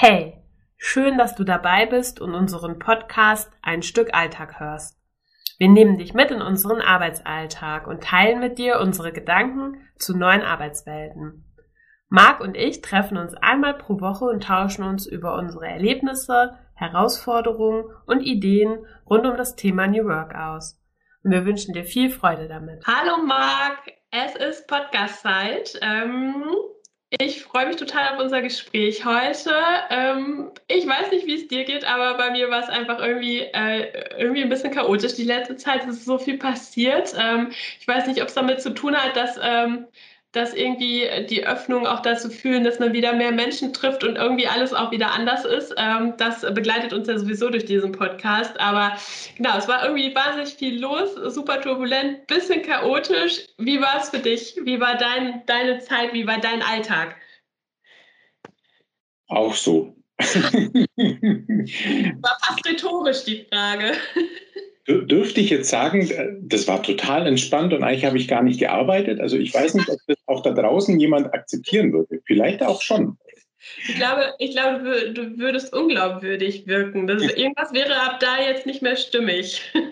Hey, schön, dass du dabei bist und unseren Podcast Ein Stück Alltag hörst. Wir nehmen dich mit in unseren Arbeitsalltag und teilen mit dir unsere Gedanken zu neuen Arbeitswelten. Marc und ich treffen uns einmal pro Woche und tauschen uns über unsere Erlebnisse, Herausforderungen und Ideen rund um das Thema New Work aus. Und wir wünschen dir viel Freude damit. Hallo Marc, es ist Podcast-Zeit. Ähm ich freue mich total auf unser Gespräch heute. Ähm, ich weiß nicht, wie es dir geht, aber bei mir war es einfach irgendwie, äh, irgendwie ein bisschen chaotisch. Die letzte Zeit ist so viel passiert. Ähm, ich weiß nicht, ob es damit zu tun hat, dass ähm, dass irgendwie die Öffnung auch dazu führen, dass man wieder mehr Menschen trifft und irgendwie alles auch wieder anders ist. Ähm, das begleitet uns ja sowieso durch diesen Podcast. Aber genau, es war irgendwie wahnsinnig viel los, super turbulent, bisschen chaotisch. Wie war es für dich? Wie war dein, deine Zeit? Wie war dein Alltag? Auch so. war fast rhetorisch die Frage. Dürfte ich jetzt sagen, äh, das war total entspannt und eigentlich habe ich gar nicht gearbeitet. Also ich weiß nicht, ob das auch da draußen jemand akzeptieren würde. Vielleicht auch schon. Ich glaube, ich glaube, du würdest unglaubwürdig wirken. Das, irgendwas wäre ab da jetzt nicht mehr stimmig.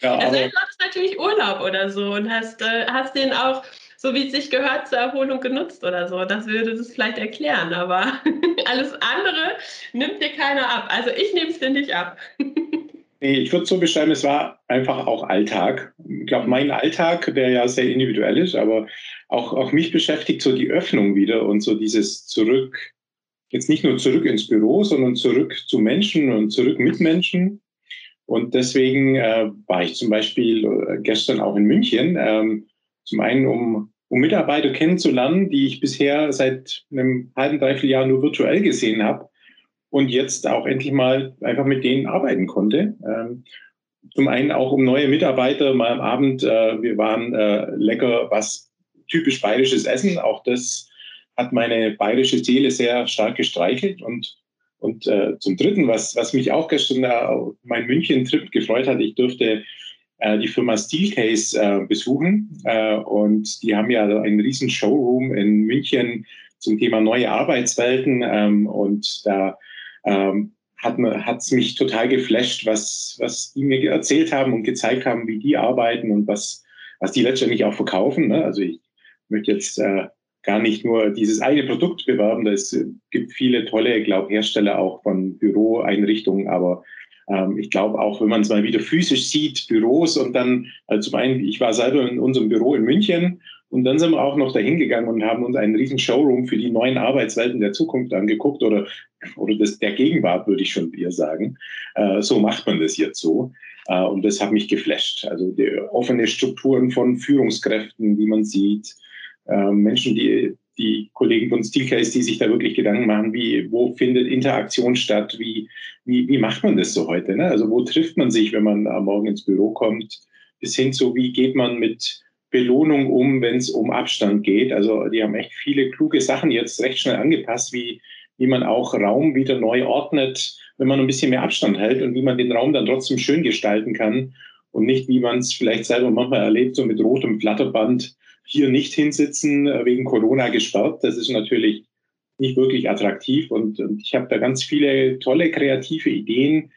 Ja, also du hattest natürlich Urlaub oder so und hast, äh, hast den auch, so wie es sich gehört, zur Erholung genutzt oder so. Das würde das vielleicht erklären, aber alles andere nimmt dir keiner ab. Also ich nehme es dir nicht ab. Ich würde so beschreiben, es war einfach auch Alltag. Ich glaube, mein Alltag, der ja sehr individuell ist, aber auch, auch mich beschäftigt so die Öffnung wieder und so dieses Zurück, jetzt nicht nur zurück ins Büro, sondern zurück zu Menschen und zurück mit Menschen. Und deswegen äh, war ich zum Beispiel äh, gestern auch in München, ähm, zum einen um, um Mitarbeiter kennenzulernen, die ich bisher seit einem halben, dreiviertel Jahr nur virtuell gesehen habe und jetzt auch endlich mal einfach mit denen arbeiten konnte. Ähm, zum einen auch um neue Mitarbeiter mal am Abend. Äh, wir waren äh, lecker was typisch bayerisches Essen. Auch das hat meine bayerische Seele sehr stark gestreichelt. Und, und äh, zum Dritten, was, was mich auch gestern mein München-Trip gefreut hat, ich durfte die Firma Steelcase besuchen. Und die haben ja einen riesen Showroom in München zum Thema neue Arbeitswelten. Ähm, und da ähm, hat es mich total geflasht, was, was die mir erzählt haben und gezeigt haben, wie die arbeiten und was, was die letztendlich auch verkaufen. Ne? Also ich möchte jetzt äh, gar nicht nur dieses eine Produkt bewerben. Es gibt viele tolle, glaube Hersteller auch von Büroeinrichtungen, aber ähm, ich glaube auch, wenn man es mal wieder physisch sieht, Büros und dann, also zum einen, ich war selber in unserem Büro in München und dann sind wir auch noch dahin gegangen und haben uns einen riesen Showroom für die neuen Arbeitswelten der Zukunft angeguckt oder, oder das, der Gegenwart, würde ich schon eher sagen. Äh, so macht man das jetzt so. Äh, und das hat mich geflasht. Also die offene Strukturen von Führungskräften, die man sieht, äh, Menschen, die die Kollegen von Steelcase, die sich da wirklich Gedanken machen, wie, wo findet Interaktion statt, wie, wie, wie macht man das so heute? Ne? Also wo trifft man sich, wenn man am Morgen ins Büro kommt, bis hin zu, wie geht man mit Belohnung um, wenn es um Abstand geht. Also die haben echt viele kluge Sachen jetzt recht schnell angepasst, wie, wie man auch Raum wieder neu ordnet, wenn man ein bisschen mehr Abstand hält und wie man den Raum dann trotzdem schön gestalten kann und nicht, wie man es vielleicht selber manchmal erlebt, so mit rotem Flatterband hier nicht hinsitzen, äh, wegen Corona gesperrt. Das ist natürlich nicht wirklich attraktiv und, und ich habe da ganz viele tolle kreative Ideen,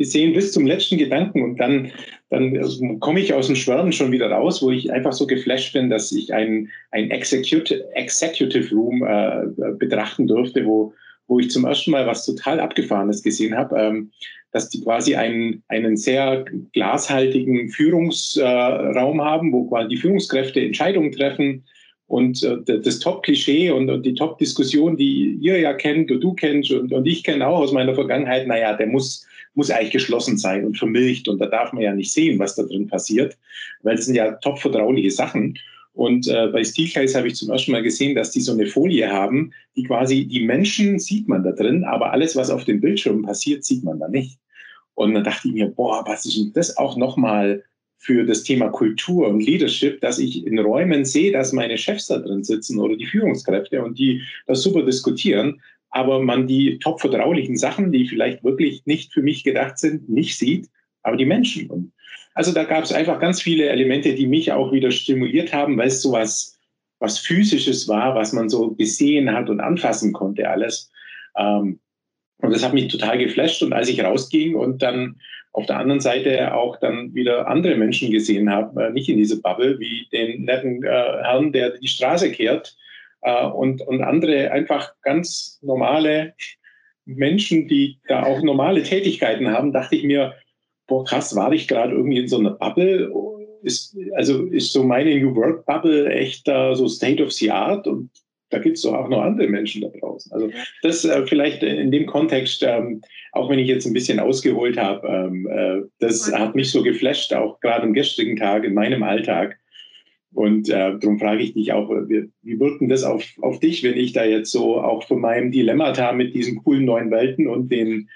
gesehen bis zum letzten Gedanken und dann, dann komme ich aus dem Schwärmen schon wieder raus, wo ich einfach so geflasht bin, dass ich ein, ein Executive, Executive Room äh, betrachten durfte, wo, wo ich zum ersten Mal was total Abgefahrenes gesehen habe, ähm, dass die quasi einen, einen sehr glashaltigen Führungsraum äh, haben, wo quasi die Führungskräfte Entscheidungen treffen, und äh, das Top-Klischee und, die Top-Diskussion, die ihr ja kennt und du kennst und ich kenne auch aus meiner Vergangenheit, naja, der muss, muss eigentlich geschlossen sein und vermilcht und da darf man ja nicht sehen, was da drin passiert, weil das sind ja top vertrauliche Sachen. Und äh, bei Steelcase habe ich zum ersten Mal gesehen, dass die so eine Folie haben, die quasi die Menschen sieht man da drin, aber alles, was auf dem Bildschirm passiert, sieht man da nicht. Und dann dachte ich mir, boah, was ist denn das auch nochmal für das Thema Kultur und Leadership, dass ich in Räumen sehe, dass meine Chefs da drin sitzen oder die Führungskräfte und die das super diskutieren, aber man die top vertraulichen Sachen, die vielleicht wirklich nicht für mich gedacht sind, nicht sieht, aber die Menschen. Also da gab es einfach ganz viele Elemente, die mich auch wieder stimuliert haben, weil es so was, was physisches war, was man so gesehen hat und anfassen konnte alles. Ähm, und das hat mich total geflasht. Und als ich rausging und dann auf der anderen Seite auch dann wieder andere Menschen gesehen habe, äh, nicht in diese Bubble, wie den netten äh, Herrn, der die Straße kehrt äh, und, und andere einfach ganz normale Menschen, die da auch normale Tätigkeiten haben, dachte ich mir, boah, krass, war ich gerade irgendwie in so einer Bubble? Ist, also ist so meine New Work Bubble echt da so State of the Art und da gibt es doch auch noch andere Menschen da draußen. Also das äh, vielleicht in dem Kontext, ähm, auch wenn ich jetzt ein bisschen ausgeholt habe, ähm, äh, das hat mich so geflasht, auch gerade am gestrigen Tag in meinem Alltag. Und äh, darum frage ich dich auch, wie, wie wirkt denn das auf, auf dich, wenn ich da jetzt so auch von meinem Dilemmata mit diesen coolen neuen Welten und den,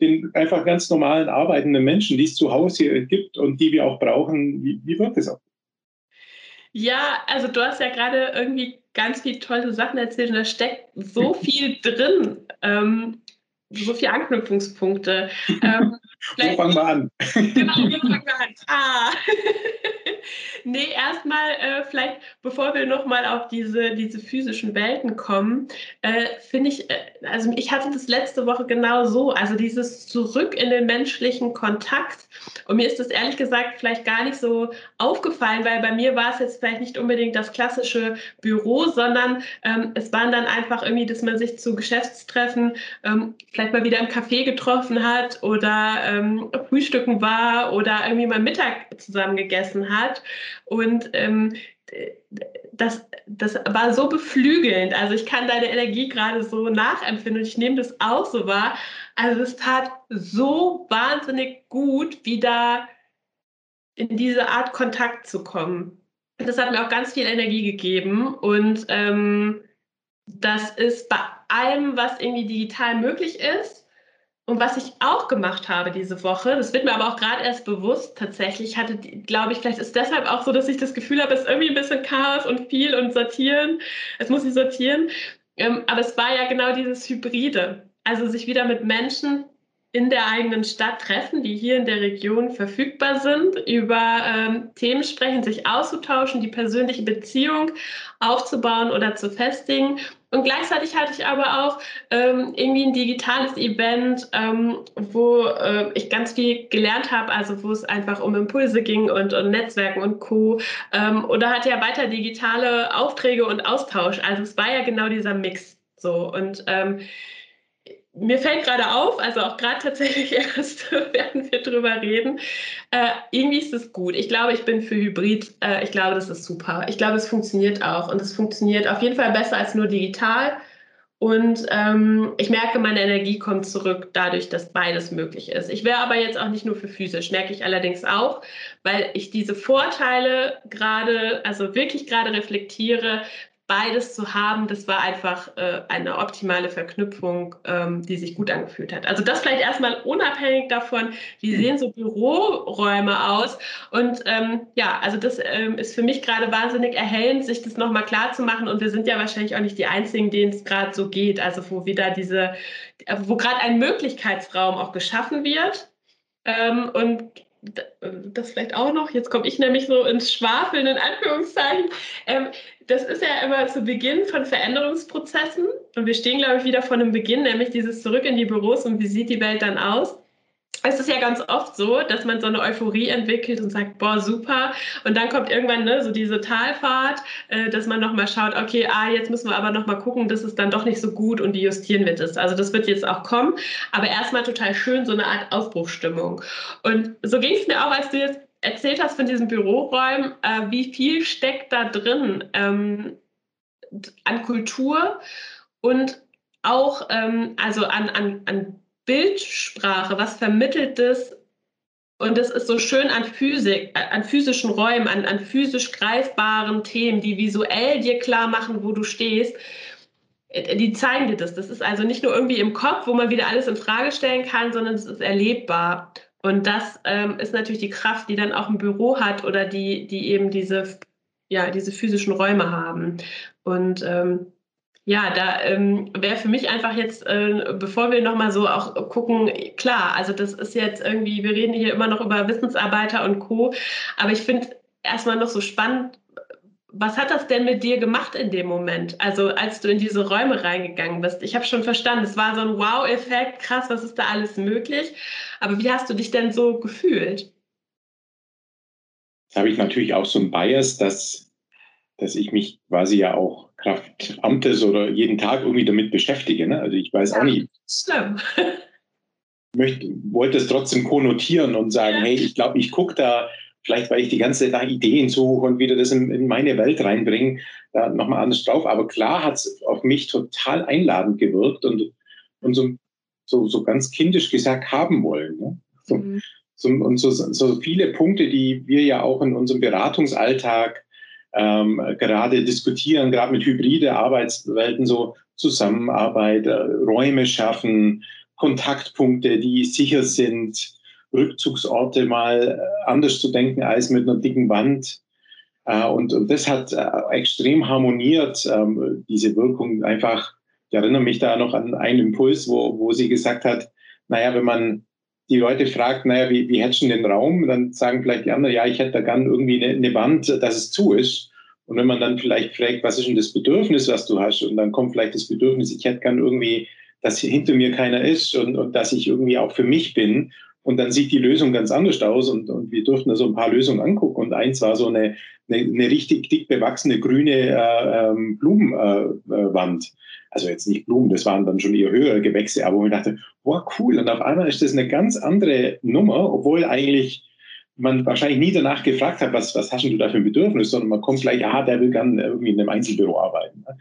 den einfach ganz normalen arbeitenden Menschen, die es zu Hause hier gibt und die wir auch brauchen, wie, wie wirkt das auf? Ja, also du hast ja gerade irgendwie ganz viele tolle Sachen erzählt und da steckt so viel drin. Ähm, so viele Anknüpfungspunkte. Ähm, Wo fangen wir an? genau, wo fangen wir an? Ah. nee, erstmal äh, vielleicht, bevor wir nochmal auf diese, diese physischen Welten kommen, äh, finde ich, äh, also ich hatte das letzte Woche genau so, also dieses Zurück in den menschlichen Kontakt. Und mir ist das ehrlich gesagt vielleicht gar nicht so aufgefallen, weil bei mir war es jetzt vielleicht nicht unbedingt das klassische Büro, sondern ähm, es waren dann einfach irgendwie, dass man sich zu Geschäftstreffen ähm, vielleicht mal wieder im Café getroffen hat oder ähm, frühstücken war oder irgendwie mal Mittag zusammen gegessen hat. Und ähm, das, das war so beflügelnd. Also ich kann deine Energie gerade so nachempfinden und ich nehme das auch so wahr. Also es tat so wahnsinnig gut, wieder in diese Art Kontakt zu kommen. Das hat mir auch ganz viel Energie gegeben und ähm, das ist bei allem, was irgendwie digital möglich ist, und was ich auch gemacht habe diese Woche, das wird mir aber auch gerade erst bewusst tatsächlich, ich hatte, glaube ich, vielleicht ist deshalb auch so, dass ich das Gefühl habe, es ist irgendwie ein bisschen Chaos und viel und sortieren. Es muss sich sortieren. Ähm, aber es war ja genau dieses Hybride. Also sich wieder mit Menschen in der eigenen Stadt treffen, die hier in der Region verfügbar sind, über ähm, Themen sprechen, sich auszutauschen, die persönliche Beziehung aufzubauen oder zu festigen. Und gleichzeitig hatte ich aber auch ähm, irgendwie ein digitales Event, ähm, wo äh, ich ganz viel gelernt habe, also wo es einfach um Impulse ging und, und Netzwerken und Co. Ähm, oder hatte ja weiter digitale Aufträge und Austausch. Also es war ja genau dieser Mix so. Und ähm, mir fällt gerade auf, also auch gerade tatsächlich erst, werden wir drüber reden, äh, irgendwie ist es gut. Ich glaube, ich bin für Hybrid. Äh, ich glaube, das ist super. Ich glaube, es funktioniert auch. Und es funktioniert auf jeden Fall besser als nur digital. Und ähm, ich merke, meine Energie kommt zurück dadurch, dass beides möglich ist. Ich wäre aber jetzt auch nicht nur für physisch, merke ich allerdings auch, weil ich diese Vorteile gerade, also wirklich gerade reflektiere, beides zu haben, das war einfach äh, eine optimale Verknüpfung, ähm, die sich gut angefühlt hat. Also das vielleicht erstmal unabhängig davon, wie sehen so Büroräume aus. Und ähm, ja, also das ähm, ist für mich gerade wahnsinnig erhellend, sich das nochmal klar zu machen. Und wir sind ja wahrscheinlich auch nicht die Einzigen, denen es gerade so geht. Also wo wieder diese, wo gerade ein Möglichkeitsraum auch geschaffen wird. Ähm, und das vielleicht auch noch, jetzt komme ich nämlich so ins Schwafeln in Anführungszeichen. Ähm, das ist ja immer zu Beginn von Veränderungsprozessen. Und wir stehen, glaube ich, wieder vor einem Beginn, nämlich dieses Zurück in die Büros und wie sieht die Welt dann aus. Es ist ja ganz oft so, dass man so eine Euphorie entwickelt und sagt, boah, super. Und dann kommt irgendwann ne, so diese Talfahrt, äh, dass man nochmal schaut, okay, ah, jetzt müssen wir aber nochmal gucken, das ist dann doch nicht so gut und wie justieren wir das. Also das wird jetzt auch kommen. Aber erstmal total schön, so eine Art Aufbruchstimmung. Und so ging es mir auch, als du jetzt erzählt hast von diesen Büroräumen, äh, wie viel steckt da drin ähm, an Kultur und auch ähm, also an, an, an Bildsprache, was vermittelt das? Und das ist so schön an Physik, äh, an physischen Räumen, an, an physisch greifbaren Themen, die visuell dir klar machen, wo du stehst. Äh, die zeigen dir das. Das ist also nicht nur irgendwie im Kopf, wo man wieder alles in Frage stellen kann, sondern es ist erlebbar. Und das ähm, ist natürlich die Kraft, die dann auch ein Büro hat oder die, die eben diese, ja, diese physischen Räume haben. Und ähm, ja, da ähm, wäre für mich einfach jetzt, äh, bevor wir nochmal so auch gucken, klar, also das ist jetzt irgendwie, wir reden hier immer noch über Wissensarbeiter und Co., aber ich finde erstmal noch so spannend, was hat das denn mit dir gemacht in dem Moment? Also als du in diese Räume reingegangen bist. Ich habe schon verstanden, es war so ein Wow-Effekt, krass, was ist da alles möglich. Aber wie hast du dich denn so gefühlt? Jetzt habe ich natürlich auch so ein Bias, dass, dass ich mich quasi ja auch Kraft Amtes oder jeden Tag irgendwie damit beschäftige. Ne? Also ich weiß ja, auch nicht. Schlimm. möchte, wollte es trotzdem konnotieren und sagen, ja. hey, ich glaube, ich gucke da, vielleicht weil ich die ganze Zeit Ideen suche und wieder das in, in meine Welt reinbringe, da nochmal anders drauf. Aber klar hat es auf mich total einladend gewirkt und, und so, so, so ganz kindisch gesagt haben wollen. Ne? So, mhm. so, und so, so viele Punkte, die wir ja auch in unserem Beratungsalltag ähm, gerade diskutieren, gerade mit hybride Arbeitswelten, so Zusammenarbeit, äh, Räume schaffen, Kontaktpunkte, die sicher sind, Rückzugsorte mal äh, anders zu denken als mit einer dicken Wand. Äh, und, und das hat äh, extrem harmoniert, ähm, diese Wirkung einfach. Ich erinnere mich da noch an einen Impuls, wo, wo sie gesagt hat, naja, wenn man die Leute fragt, naja, wie, wie hättest du den Raum? Dann sagen vielleicht die anderen, ja, ich hätte da gern irgendwie eine, eine Wand, dass es zu ist. Und wenn man dann vielleicht fragt, was ist denn das Bedürfnis, was du hast? Und dann kommt vielleicht das Bedürfnis, ich hätte gern irgendwie dass hinter mir keiner ist und, und dass ich irgendwie auch für mich bin. Und dann sieht die Lösung ganz anders aus und, und wir durften da so ein paar Lösungen angucken. Und eins war so eine, eine, eine richtig dick bewachsene grüne äh, ähm, Blumenwand. Äh, also jetzt nicht Blumen, das waren dann schon eher höhere Gewächse, aber ich dachte, wow, cool. Und auf einmal ist das eine ganz andere Nummer, obwohl eigentlich man wahrscheinlich nie danach gefragt hat, was, was hast du da für ein Bedürfnis, sondern man kommt gleich, ah, der will gerne irgendwie in einem Einzelbüro arbeiten. Ne?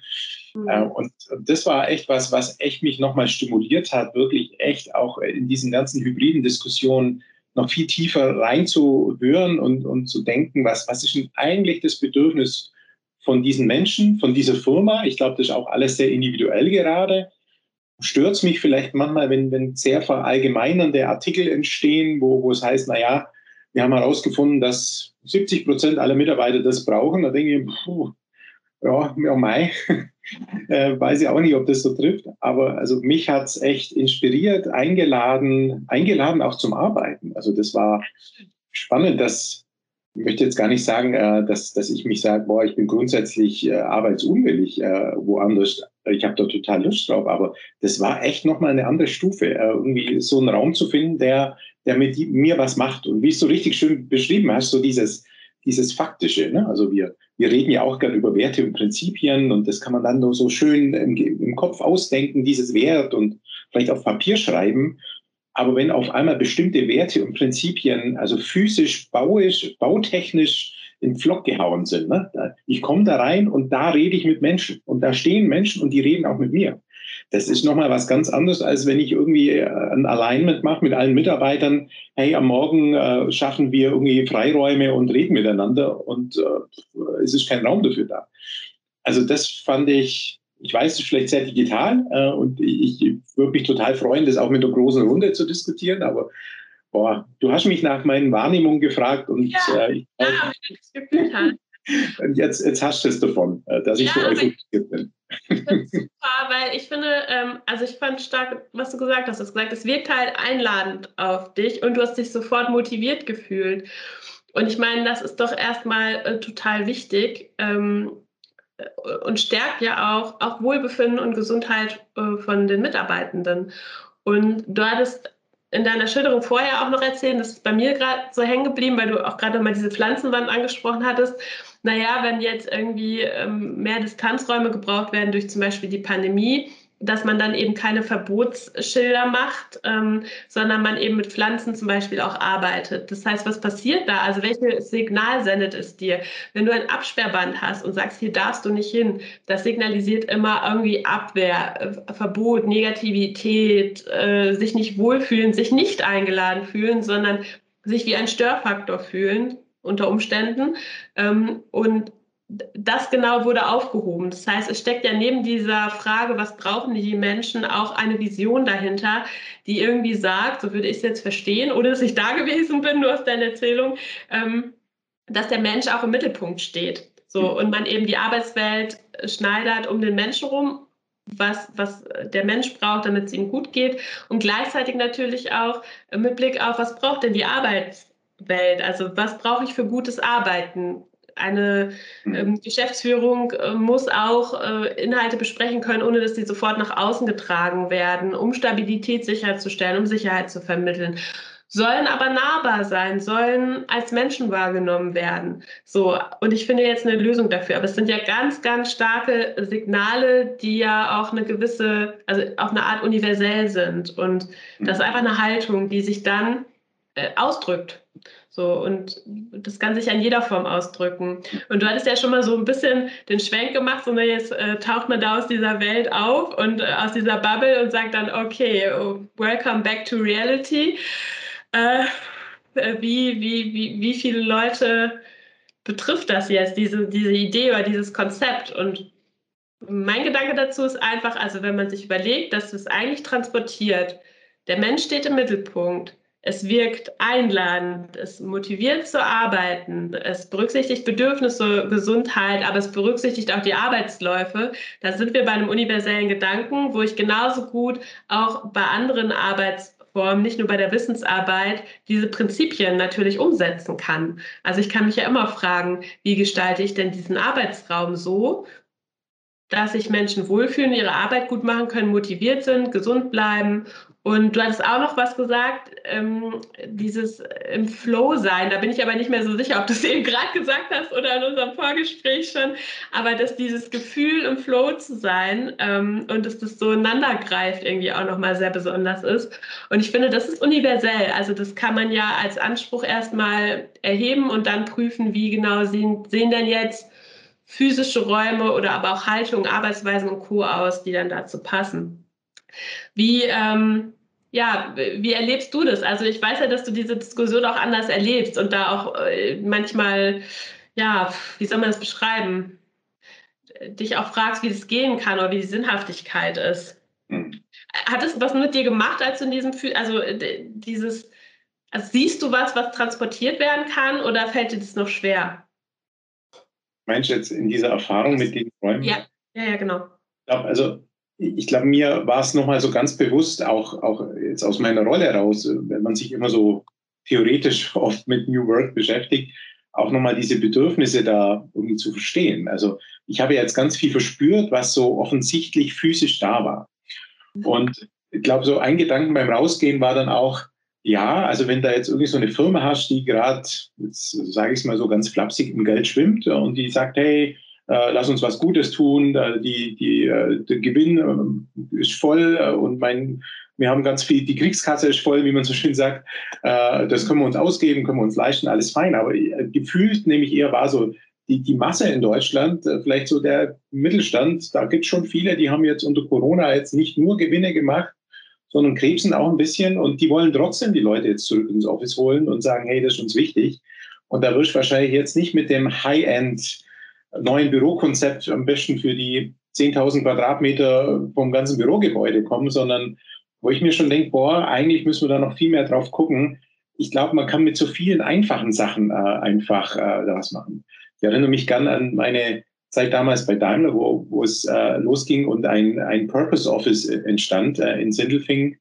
Mhm. Äh, und das war echt was, was echt mich nochmal stimuliert hat, wirklich echt auch in diesen ganzen hybriden Diskussionen noch viel tiefer reinzuhören und, und zu denken, was, was ist denn eigentlich das Bedürfnis von diesen Menschen, von dieser Firma? Ich glaube, das ist auch alles sehr individuell gerade. Stört es mich vielleicht manchmal, wenn, wenn sehr verallgemeinernde Artikel entstehen, wo, wo es heißt, naja, wir haben herausgefunden, dass 70 Prozent aller Mitarbeiter das brauchen. Da denke ich, puh, ja, ja, Mai, äh, weiß ich auch nicht, ob das so trifft. Aber also mich hat es echt inspiriert, eingeladen, eingeladen auch zum Arbeiten. Also das war spannend, dass ich möchte jetzt gar nicht sagen, äh, dass, dass ich mich sage, boah, ich bin grundsätzlich äh, arbeitsunwillig äh, woanders. Ich habe da total Lust drauf, aber das war echt nochmal eine andere Stufe, äh, irgendwie so einen Raum zu finden, der, der mit mir was macht. Und wie es so richtig schön beschrieben hast, so dieses, dieses Faktische. Ne? Also wir, wir reden ja auch gerne über Werte und Prinzipien und das kann man dann nur so schön im, im Kopf ausdenken, dieses Wert und vielleicht auf Papier schreiben. Aber wenn auf einmal bestimmte Werte und Prinzipien, also physisch, bauisch, bautechnisch in Flock gehauen sind, ne? ich komme da rein und da rede ich mit Menschen und da stehen Menschen und die reden auch mit mir. Das ist nochmal was ganz anderes, als wenn ich irgendwie äh, ein Alignment mache mit allen Mitarbeitern. Hey, am Morgen äh, schaffen wir irgendwie Freiräume und reden miteinander und äh, es ist kein Raum dafür da. Also das fand ich, ich weiß, es ist vielleicht sehr digital äh, und ich, ich würde mich total freuen, das auch mit der großen Runde zu diskutieren, aber boah, du hast mich nach meinen Wahrnehmungen gefragt und ja, äh, ich, ja, ich und jetzt, jetzt hast du es davon, äh, dass ich ja, so euphorisiert bin. super, weil ich finde, ähm, also ich fand stark, was du gesagt hast. Du hast gesagt, es wirkt halt einladend auf dich und du hast dich sofort motiviert gefühlt. Und ich meine, das ist doch erstmal äh, total wichtig ähm, äh, und stärkt ja auch, auch Wohlbefinden und Gesundheit äh, von den Mitarbeitenden. Und du hattest in deiner Schilderung vorher auch noch erzählen, das ist bei mir gerade so hängen geblieben, weil du auch gerade mal diese Pflanzenwand angesprochen hattest. Naja, wenn jetzt irgendwie ähm, mehr Distanzräume gebraucht werden durch zum Beispiel die Pandemie, dass man dann eben keine Verbotsschilder macht, ähm, sondern man eben mit Pflanzen zum Beispiel auch arbeitet. Das heißt, was passiert da? Also welches Signal sendet es dir? Wenn du ein Absperrband hast und sagst, hier darfst du nicht hin, das signalisiert immer irgendwie Abwehr, äh, Verbot, Negativität, äh, sich nicht wohlfühlen, sich nicht eingeladen fühlen, sondern sich wie ein Störfaktor fühlen unter Umständen. Ähm, und das genau wurde aufgehoben. Das heißt, es steckt ja neben dieser Frage, was brauchen die Menschen, auch eine Vision dahinter, die irgendwie sagt, so würde ich es jetzt verstehen, oder dass ich da gewesen bin, nur aus deiner Erzählung, ähm, dass der Mensch auch im Mittelpunkt steht. So, und man eben die Arbeitswelt schneidert um den Menschen rum, was, was der Mensch braucht, damit es ihm gut geht. Und gleichzeitig natürlich auch mit Blick auf, was braucht denn die Arbeitswelt? Also was brauche ich für gutes Arbeiten? Eine hm. ähm, Geschäftsführung äh, muss auch äh, Inhalte besprechen können, ohne dass die sofort nach außen getragen werden, um Stabilität sicherzustellen, um Sicherheit zu vermitteln sollen aber nahbar sein, sollen als Menschen wahrgenommen werden. So, und ich finde jetzt eine Lösung dafür. Aber es sind ja ganz, ganz starke Signale, die ja auch eine gewisse, also auf eine Art universell sind. Und das ist einfach eine Haltung, die sich dann äh, ausdrückt. So, und das kann sich an jeder Form ausdrücken. Und du hattest ja schon mal so ein bisschen den Schwenk gemacht, so ne, jetzt äh, taucht man da aus dieser Welt auf und äh, aus dieser Bubble und sagt dann, okay, oh, welcome back to reality. Äh, äh, wie, wie, wie, wie viele Leute betrifft das jetzt, diese, diese Idee oder dieses Konzept? Und mein Gedanke dazu ist einfach, also wenn man sich überlegt, dass es eigentlich transportiert, der Mensch steht im Mittelpunkt, es wirkt einladend, es motiviert zu arbeiten, es berücksichtigt Bedürfnisse, Gesundheit, aber es berücksichtigt auch die Arbeitsläufe. Da sind wir bei einem universellen Gedanken, wo ich genauso gut auch bei anderen Arbeits Form, nicht nur bei der Wissensarbeit, diese Prinzipien natürlich umsetzen kann. Also ich kann mich ja immer fragen, wie gestalte ich denn diesen Arbeitsraum so, dass sich Menschen wohlfühlen, ihre Arbeit gut machen können, motiviert sind, gesund bleiben und du hattest auch noch was gesagt, ähm, dieses im Flow sein. Da bin ich aber nicht mehr so sicher, ob du es eben gerade gesagt hast oder in unserem Vorgespräch schon. Aber dass dieses Gefühl im Flow zu sein ähm, und dass das so ineinander greift irgendwie auch nochmal sehr besonders ist. Und ich finde, das ist universell. Also das kann man ja als Anspruch erstmal erheben und dann prüfen, wie genau sehen, sehen denn jetzt physische Räume oder aber auch Haltung, Arbeitsweisen und Co. aus, die dann dazu passen. Wie, ähm, ja, wie erlebst du das? Also ich weiß ja, dass du diese Diskussion auch anders erlebst und da auch äh, manchmal, ja, wie soll man das beschreiben? Dich auch fragst, wie das gehen kann oder wie die Sinnhaftigkeit ist. Hm. Hat es was mit dir gemacht, als du in diesem, also dieses, also siehst du was, was transportiert werden kann oder fällt dir das noch schwer? Meinst du jetzt in dieser Erfahrung mit den Räumen? Ja, ja, ja, genau. Also ich glaube, mir war es nochmal so ganz bewusst, auch, auch jetzt aus meiner Rolle heraus, wenn man sich immer so theoretisch oft mit New Work beschäftigt, auch nochmal diese Bedürfnisse da irgendwie zu verstehen. Also ich habe jetzt ganz viel verspürt, was so offensichtlich physisch da war. Mhm. Und ich glaube, so ein Gedanken beim Rausgehen war dann auch, ja, also wenn da jetzt irgendwie so eine Firma hast, die gerade, jetzt sage ich es mal so ganz flapsig, im Geld schwimmt und die sagt, hey, äh, lass uns was Gutes tun, äh, die, die, äh, der Gewinn äh, ist voll äh, und mein, wir haben ganz viel, die Kriegskasse ist voll, wie man so schön sagt, äh, das können wir uns ausgeben, können wir uns leisten, alles fein, aber gefühlt nämlich eher war so, die, die Masse in Deutschland, vielleicht so der Mittelstand, da gibt es schon viele, die haben jetzt unter Corona jetzt nicht nur Gewinne gemacht, sondern krebsen auch ein bisschen und die wollen trotzdem die Leute jetzt zurück ins Office holen und sagen, hey, das ist uns wichtig. Und da wirst du wahrscheinlich jetzt nicht mit dem High-End neuen Bürokonzept am besten für die 10.000 Quadratmeter vom ganzen Bürogebäude kommen, sondern wo ich mir schon denke, boah, eigentlich müssen wir da noch viel mehr drauf gucken. Ich glaube, man kann mit so vielen einfachen Sachen äh, einfach äh, was machen. Ich erinnere mich gern an meine Zeit damals bei Daimler, wo, wo es äh, losging und ein, ein Purpose Office entstand äh, in Sindelfingen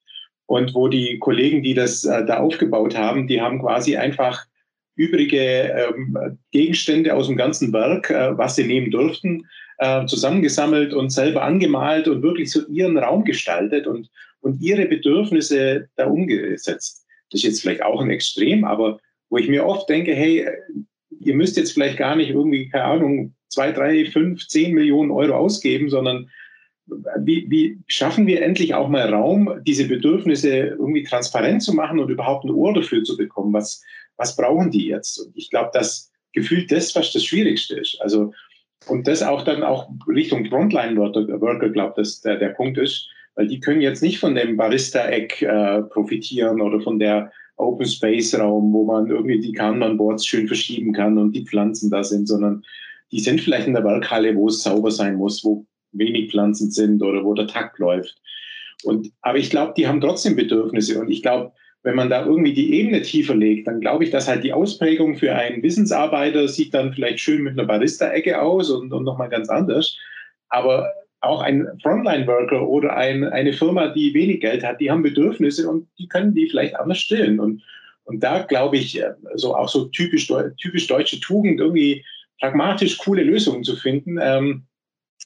und wo die Kollegen, die das äh, da aufgebaut haben, die haben quasi einfach übrige ähm, Gegenstände aus dem ganzen Werk, äh, was sie nehmen durften, äh, zusammengesammelt und selber angemalt und wirklich so ihren Raum gestaltet und, und ihre Bedürfnisse da umgesetzt. Das ist jetzt vielleicht auch ein Extrem, aber wo ich mir oft denke, hey, ihr müsst jetzt vielleicht gar nicht irgendwie, keine Ahnung, zwei, drei, fünf, zehn Millionen Euro ausgeben, sondern wie, wie schaffen wir endlich auch mal Raum, diese Bedürfnisse irgendwie transparent zu machen und überhaupt ein Ohr dafür zu bekommen, was, was brauchen die jetzt? Und ich glaube, dass gefühlt das, was das Schwierigste ist. Also, und das auch dann auch Richtung Frontline-Worker, glaube ich, der, der Punkt ist, weil die können jetzt nicht von dem Barista-Eck äh, profitieren oder von der Open Space Raum, wo man irgendwie die Kanban-Boards schön verschieben kann und die Pflanzen da sind, sondern die sind vielleicht in der Werkhalle, wo es sauber sein muss, wo wenig Pflanzen sind oder wo der Takt läuft. Und, aber ich glaube, die haben trotzdem Bedürfnisse und ich glaube, wenn man da irgendwie die Ebene tiefer legt, dann glaube ich, dass halt die Ausprägung für einen Wissensarbeiter sieht dann vielleicht schön mit einer Barista-Ecke aus und, und nochmal ganz anders. Aber auch ein Frontline-Worker oder ein, eine Firma, die wenig Geld hat, die haben Bedürfnisse und die können die vielleicht anders stillen. Und, und da glaube ich, äh, so auch so typisch, typisch deutsche Tugend irgendwie pragmatisch coole Lösungen zu finden. Ähm,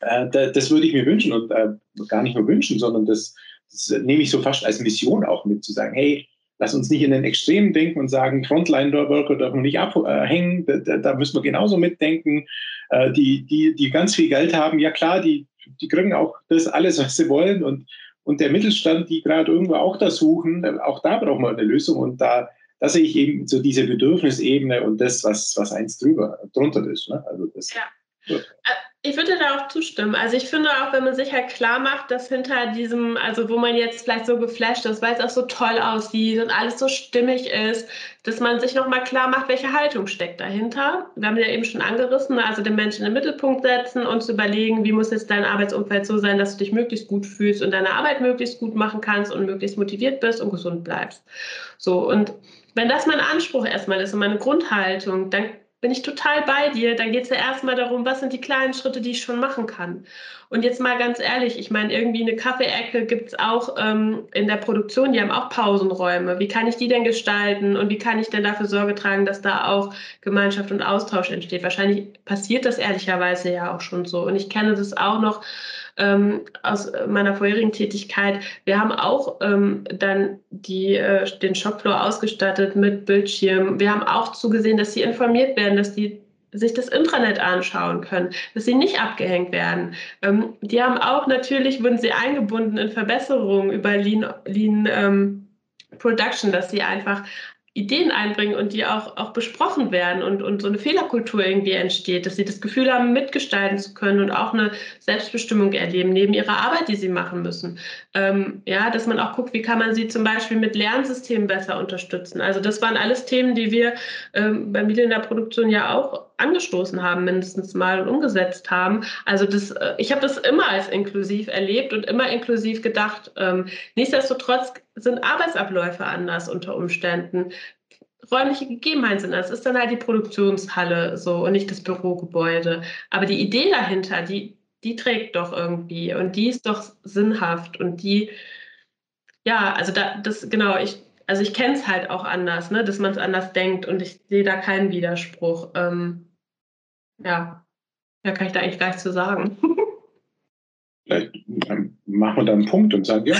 äh, das würde ich mir wünschen und äh, gar nicht nur wünschen, sondern das, das nehme ich so fast als Mission auch mit, zu sagen, hey, lass uns nicht in den Extremen denken und sagen, Frontline-Worker dürfen nicht abhängen, da, da, müssen wir genauso mitdenken. Äh, die, die, die ganz viel Geld haben, ja klar, die, die kriegen auch das alles, was sie wollen und, und der Mittelstand, die gerade irgendwo auch das suchen, auch da brauchen wir eine Lösung und da, da sehe ich eben so diese Bedürfnisebene und das, was, was eins drüber, drunter ist. Ne? Also das, ja. Äh, ich würde da auch zustimmen. Also ich finde auch, wenn man sich halt klar macht, dass hinter diesem, also wo man jetzt vielleicht so geflasht ist, weil es auch so toll aussieht und alles so stimmig ist, dass man sich nochmal klar macht, welche Haltung steckt dahinter. Wir haben ja eben schon angerissen, also den Menschen in den Mittelpunkt setzen und zu überlegen, wie muss jetzt dein Arbeitsumfeld so sein, dass du dich möglichst gut fühlst und deine Arbeit möglichst gut machen kannst und möglichst motiviert bist und gesund bleibst. So, und wenn das mein Anspruch erstmal ist und meine Grundhaltung, dann bin ich total bei dir. Dann geht es ja erstmal darum, was sind die kleinen Schritte, die ich schon machen kann. Und jetzt mal ganz ehrlich, ich meine, irgendwie eine Kaffeeecke gibt es auch ähm, in der Produktion, die haben auch Pausenräume. Wie kann ich die denn gestalten und wie kann ich denn dafür Sorge tragen, dass da auch Gemeinschaft und Austausch entsteht? Wahrscheinlich passiert das ehrlicherweise ja auch schon so. Und ich kenne das auch noch ähm, aus meiner vorherigen Tätigkeit. Wir haben auch ähm, dann die, äh, den Shopfloor ausgestattet mit Bildschirm. Wir haben auch zugesehen, dass sie informiert werden, dass die sich das Intranet anschauen können, dass sie nicht abgehängt werden. Ähm, die haben auch natürlich, wurden sie eingebunden in Verbesserungen über Lean, Lean ähm, Production, dass sie einfach Ideen einbringen und die auch, auch besprochen werden und, und so eine Fehlerkultur irgendwie entsteht, dass sie das Gefühl haben, mitgestalten zu können und auch eine Selbstbestimmung erleben, neben ihrer Arbeit, die sie machen müssen. Ähm, ja, dass man auch guckt, wie kann man sie zum Beispiel mit Lernsystemen besser unterstützen. Also das waren alles Themen, die wir ähm, bei Medien der Produktion ja auch angestoßen haben, mindestens mal und umgesetzt haben. Also das, äh, ich habe das immer als inklusiv erlebt und immer inklusiv gedacht. Ähm, nichtsdestotrotz sind Arbeitsabläufe anders unter Umständen. Räumliche Gegebenheiten sind das. ist dann halt die Produktionshalle so und nicht das Bürogebäude. Aber die Idee dahinter, die, die trägt doch irgendwie und die ist doch sinnhaft und die, ja, also da, das, genau, ich, also ich kenne es halt auch anders, ne, dass man es anders denkt und ich sehe da keinen Widerspruch. Ähm, ja, ja, kann ich da eigentlich gar nichts zu sagen. Vielleicht machen wir da einen Punkt und sagen, ja,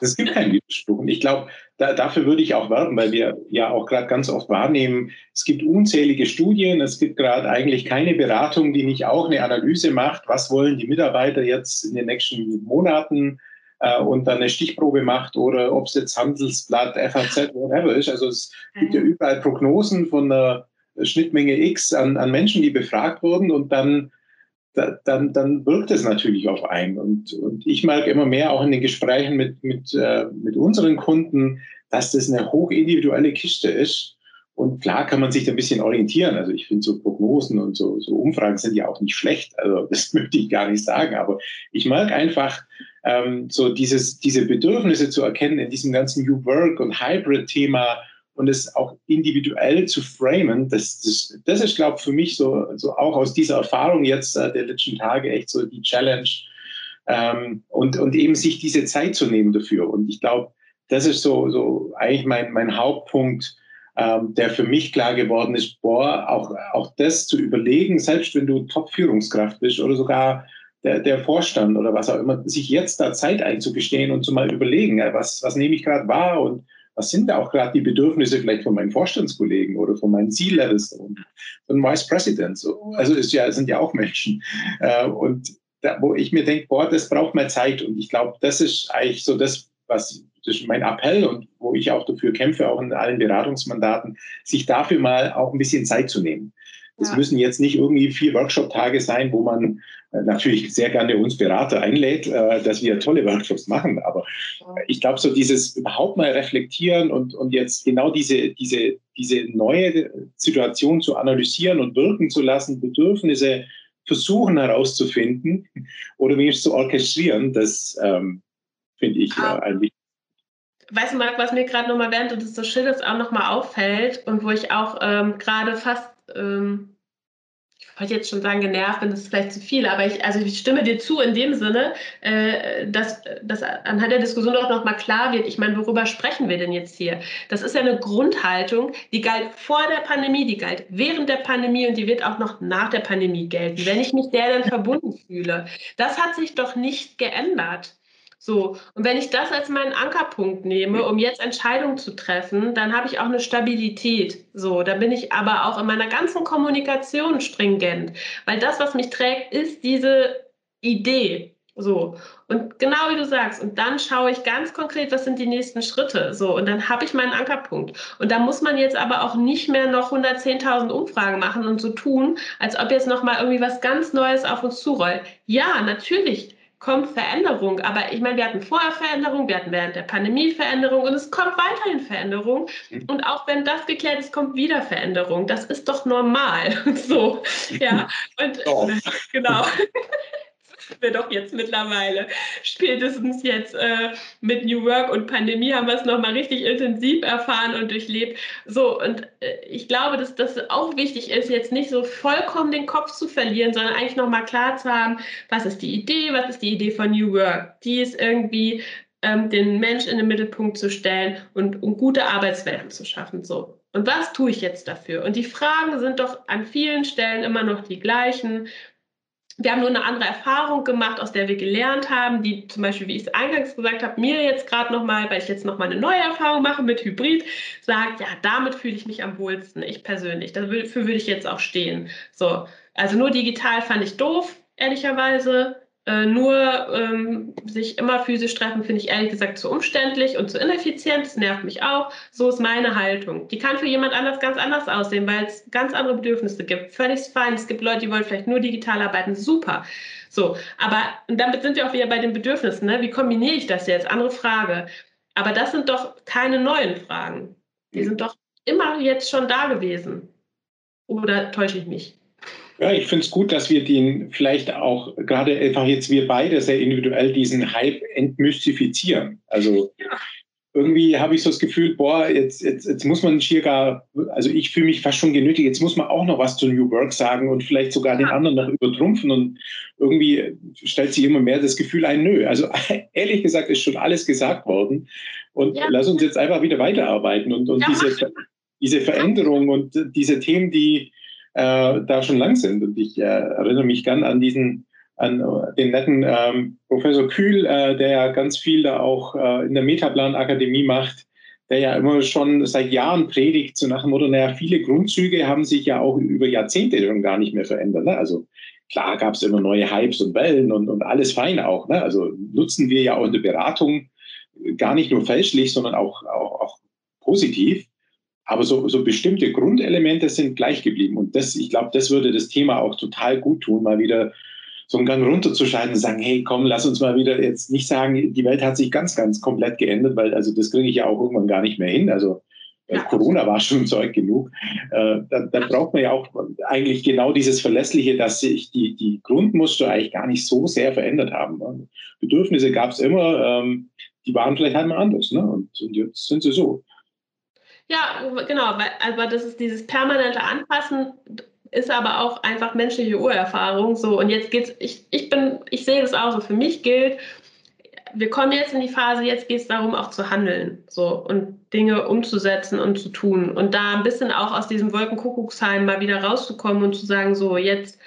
es gibt keinen Widerspruch. Und ich glaube, da, dafür würde ich auch werben, weil wir ja auch gerade ganz oft wahrnehmen, es gibt unzählige Studien, es gibt gerade eigentlich keine Beratung, die nicht auch eine Analyse macht, was wollen die Mitarbeiter jetzt in den nächsten Monaten äh, und dann eine Stichprobe macht oder ob es jetzt Handelsblatt, FAZ, whatever ist. Also es gibt ja mhm. überall Prognosen von einer Schnittmenge X an, an Menschen, die befragt wurden und dann, da, dann, dann wirkt es natürlich auf einen. Und, und ich merke immer mehr auch in den Gesprächen mit, mit, äh, mit unseren Kunden, dass das eine hochindividuelle Kiste ist. Und klar kann man sich da ein bisschen orientieren. Also ich finde so Prognosen und so, so Umfragen sind ja auch nicht schlecht. Also das möchte ich gar nicht sagen. Aber ich merke einfach, ähm, so dieses, diese Bedürfnisse zu erkennen in diesem ganzen New Work und Hybrid-Thema und es auch individuell zu framen, das, das, das ist, glaube ich, für mich so, so auch aus dieser Erfahrung jetzt äh, der letzten Tage echt so die Challenge ähm, und, und eben sich diese Zeit zu nehmen dafür. Und ich glaube, das ist so, so eigentlich mein, mein Hauptpunkt, ähm, der für mich klar geworden ist, boah, auch, auch das zu überlegen, selbst wenn du Top-Führungskraft bist oder sogar der, der Vorstand oder was auch immer, sich jetzt da Zeit einzugestehen und zu mal überlegen, was, was nehme ich gerade wahr und was sind da auch gerade die Bedürfnisse vielleicht von meinen Vorstandskollegen oder von meinen C-Levels und von Vice Presidents. Also ist ja, sind ja auch Menschen. Äh, und da, wo ich mir denke, boah, das braucht mehr Zeit. Und ich glaube, das ist eigentlich so das, was das ist mein Appell und wo ich auch dafür kämpfe, auch in allen Beratungsmandaten, sich dafür mal auch ein bisschen Zeit zu nehmen. Es ja. müssen jetzt nicht irgendwie vier Workshop-Tage sein, wo man äh, natürlich sehr gerne uns Berater einlädt, äh, dass wir tolle Workshops machen. Aber ich glaube, so dieses überhaupt mal reflektieren und, und jetzt genau diese, diese, diese neue Situation zu analysieren und wirken zu lassen, Bedürfnisse versuchen herauszufinden oder wenigstens zu orchestrieren, das ähm, finde ich ah. äh, eigentlich Weißt du, Marc, was mir gerade nochmal während du das so schilderst auch nochmal auffällt und wo ich auch ähm, gerade fast ähm, ich wollte jetzt schon sagen, genervt bin, das ist vielleicht zu viel, aber ich, also ich stimme dir zu in dem Sinne, äh, dass, dass anhand der Diskussion auch nochmal klar wird, ich meine, worüber sprechen wir denn jetzt hier? Das ist ja eine Grundhaltung, die galt vor der Pandemie, die galt während der Pandemie und die wird auch noch nach der Pandemie gelten, wenn ich mich der dann verbunden fühle. Das hat sich doch nicht geändert. So, und wenn ich das als meinen Ankerpunkt nehme, um jetzt Entscheidungen zu treffen, dann habe ich auch eine Stabilität. So, da bin ich aber auch in meiner ganzen Kommunikation stringent, weil das, was mich trägt, ist diese Idee. So, und genau wie du sagst, und dann schaue ich ganz konkret, was sind die nächsten Schritte. So, und dann habe ich meinen Ankerpunkt. Und da muss man jetzt aber auch nicht mehr noch 110.000 Umfragen machen und so tun, als ob jetzt nochmal irgendwie was ganz Neues auf uns zurollt. Ja, natürlich kommt Veränderung. Aber ich meine, wir hatten vorher Veränderung, wir hatten während der Pandemie Veränderung und es kommt weiterhin Veränderung. Und auch wenn das geklärt ist, kommt wieder Veränderung. Das ist doch normal. so, ja. Und oh. genau wir doch jetzt mittlerweile. Spätestens jetzt äh, mit New Work und Pandemie haben wir es nochmal richtig intensiv erfahren und durchlebt. So, und äh, ich glaube, dass das auch wichtig ist, jetzt nicht so vollkommen den Kopf zu verlieren, sondern eigentlich nochmal klar zu haben, was ist die Idee, was ist die Idee von New Work. Die ist irgendwie ähm, den Mensch in den Mittelpunkt zu stellen und, und gute Arbeitswelten zu schaffen. So. Und was tue ich jetzt dafür? Und die Fragen sind doch an vielen Stellen immer noch die gleichen wir haben nur eine andere Erfahrung gemacht, aus der wir gelernt haben, die zum Beispiel, wie ich es eingangs gesagt habe, mir jetzt gerade nochmal, weil ich jetzt nochmal eine neue Erfahrung mache mit Hybrid, sagt, ja, damit fühle ich mich am wohlsten, ich persönlich. Dafür würde ich jetzt auch stehen. So, also nur digital fand ich doof, ehrlicherweise. Äh, nur ähm, sich immer physisch treffen, finde ich ehrlich gesagt zu umständlich und zu ineffizient. Das nervt mich auch. So ist meine Haltung. Die kann für jemand anders ganz anders aussehen, weil es ganz andere Bedürfnisse gibt. Völlig fein. Es gibt Leute, die wollen vielleicht nur digital arbeiten. Super. So, aber und damit sind wir auch wieder bei den Bedürfnissen. Ne? Wie kombiniere ich das jetzt? Andere Frage. Aber das sind doch keine neuen Fragen. Die sind doch immer jetzt schon da gewesen. Oder täusche ich mich? Ja, ich finde es gut, dass wir den vielleicht auch gerade einfach jetzt wir beide sehr individuell diesen Hype entmystifizieren. Also ja. irgendwie habe ich so das Gefühl, boah, jetzt, jetzt, jetzt muss man hier gar, also ich fühle mich fast schon genötigt, jetzt muss man auch noch was zu New Work sagen und vielleicht sogar ja. den anderen noch übertrumpfen und irgendwie stellt sich immer mehr das Gefühl ein, nö. Also ehrlich gesagt ist schon alles gesagt worden und ja. lass uns jetzt einfach wieder weiterarbeiten und, und diese, diese Veränderung und diese Themen, die äh, da schon lang sind. Und ich äh, erinnere mich gern an diesen, an den netten ähm, Professor Kühl, äh, der ja ganz viel da auch äh, in der Metaplan Akademie macht, der ja immer schon seit Jahren predigt, so nach dem Motto, naja, viele Grundzüge haben sich ja auch über Jahrzehnte schon gar nicht mehr verändert. Ne? Also klar gab es immer neue Hypes und Wellen und, und alles fein auch. Ne? Also nutzen wir ja auch in der Beratung gar nicht nur fälschlich, sondern auch, auch, auch positiv. Aber so, so bestimmte Grundelemente sind gleich geblieben. Und das, ich glaube, das würde das Thema auch total gut tun, mal wieder so einen Gang runterzuschalten und sagen, hey, komm, lass uns mal wieder jetzt nicht sagen, die Welt hat sich ganz, ganz komplett geändert, weil also das kriege ich ja auch irgendwann gar nicht mehr hin. Also äh, ja. Corona war schon Zeug genug. Äh, da, da, braucht man ja auch eigentlich genau dieses Verlässliche, dass sich die, die Grundmuster eigentlich gar nicht so sehr verändert haben. Ne? Bedürfnisse gab es immer, ähm, die waren vielleicht einmal anders. Ne? Und, und jetzt sind sie so. Ja, genau, aber das ist dieses permanente Anpassen, ist aber auch einfach menschliche Urerfahrung. So, und jetzt geht's, ich, ich bin, ich sehe das auch so, für mich gilt, wir kommen jetzt in die Phase, jetzt geht es darum, auch zu handeln so und Dinge umzusetzen und zu tun. Und da ein bisschen auch aus diesem Wolkenkuckucksheim mal wieder rauszukommen und zu sagen, so jetzt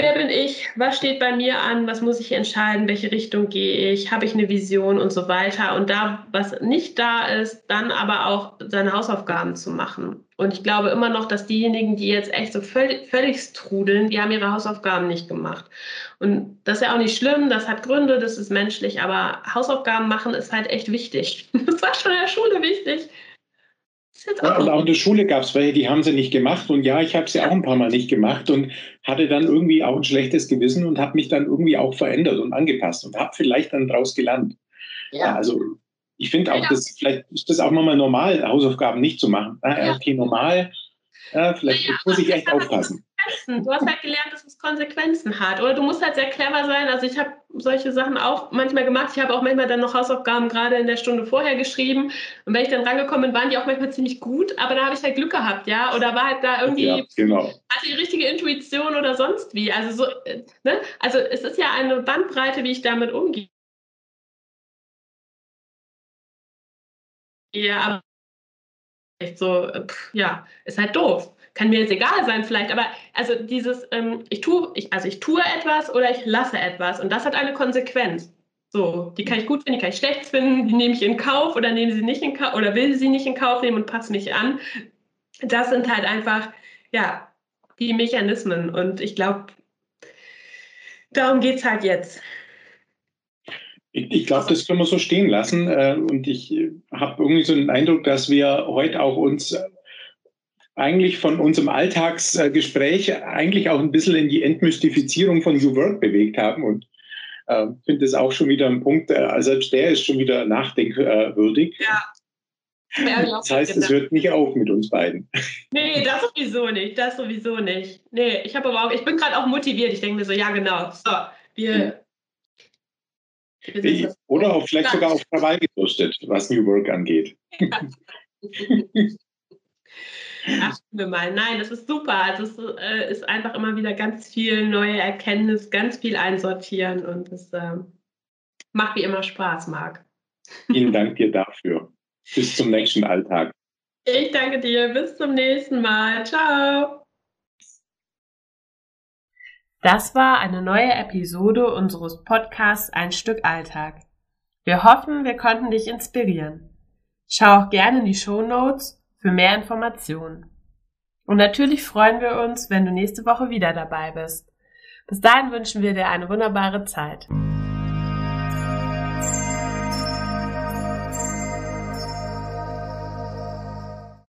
Wer bin ich? Was steht bei mir an? Was muss ich entscheiden? Welche Richtung gehe ich? Habe ich eine Vision und so weiter? Und da, was nicht da ist, dann aber auch seine Hausaufgaben zu machen. Und ich glaube immer noch, dass diejenigen, die jetzt echt so völlig, völlig trudeln, die haben ihre Hausaufgaben nicht gemacht. Und das ist ja auch nicht schlimm, das hat Gründe, das ist menschlich, aber Hausaufgaben machen ist halt echt wichtig. Das war schon in der Schule wichtig. Ja, und auch in der Schule gab es welche, die haben sie nicht gemacht. Und ja, ich habe sie auch ein paar Mal nicht gemacht und hatte dann irgendwie auch ein schlechtes Gewissen und habe mich dann irgendwie auch verändert und angepasst und habe vielleicht dann daraus gelernt. Ja. Also ich finde auch, ja. das, vielleicht ist das auch nochmal normal, Hausaufgaben nicht zu machen. Ah, okay, normal. Ja, vielleicht muss ich echt aufpassen. Du hast halt gelernt, dass es Konsequenzen hat. Oder du musst halt sehr clever sein. Also ich habe solche Sachen auch manchmal gemacht. Ich habe auch manchmal dann noch Hausaufgaben gerade in der Stunde vorher geschrieben. Und wenn ich dann rangekommen bin, waren die auch manchmal ziemlich gut. Aber da habe ich halt Glück gehabt, ja. Oder war halt da irgendwie, ja, genau. hatte die richtige Intuition oder sonst wie. Also so, äh, ne? Also es ist ja eine Bandbreite, wie ich damit umgehe. Ja, aber echt so, pff, ja, ist halt doof. Kann mir jetzt egal sein vielleicht, aber also dieses, ähm, ich tue, ich, also ich tue etwas oder ich lasse etwas und das hat eine Konsequenz. So, die kann ich gut finden, die kann ich schlecht finden, die nehme ich in Kauf oder nehme sie nicht in Kauf oder will sie nicht in Kauf nehmen und passe mich an. Das sind halt einfach, ja, die Mechanismen und ich glaube, darum geht es halt jetzt. Ich, ich glaube, das können wir so stehen lassen. Äh, und ich äh, habe irgendwie so den Eindruck, dass wir heute auch uns äh, eigentlich von unserem Alltagsgespräch eigentlich auch ein bisschen in die Entmystifizierung von New Work bewegt haben. Und äh, finde das auch schon wieder ein Punkt, äh, selbst der ist schon wieder nachdenkwürdig. Ja. Das heißt, es hört nicht auf mit uns beiden. Nee, das sowieso nicht. Das sowieso nicht. Nee, ich habe aber auch, ich bin gerade auch motiviert. Ich denke mir so, ja, genau. So, wir, oder auch vielleicht sogar auf Krawall gerüstet, was New Work angeht. Ach, wir mal. Nein, das ist super. Also es äh, ist einfach immer wieder ganz viel neue Erkenntnis, ganz viel einsortieren und es äh, macht wie immer Spaß, Marc. Vielen Dank dir dafür. Bis zum nächsten Alltag. Ich danke dir. Bis zum nächsten Mal. Ciao. Das war eine neue Episode unseres Podcasts Ein Stück Alltag. Wir hoffen, wir konnten dich inspirieren. Schau auch gerne in die Show Notes für mehr Informationen. Und natürlich freuen wir uns, wenn du nächste Woche wieder dabei bist. Bis dahin wünschen wir dir eine wunderbare Zeit.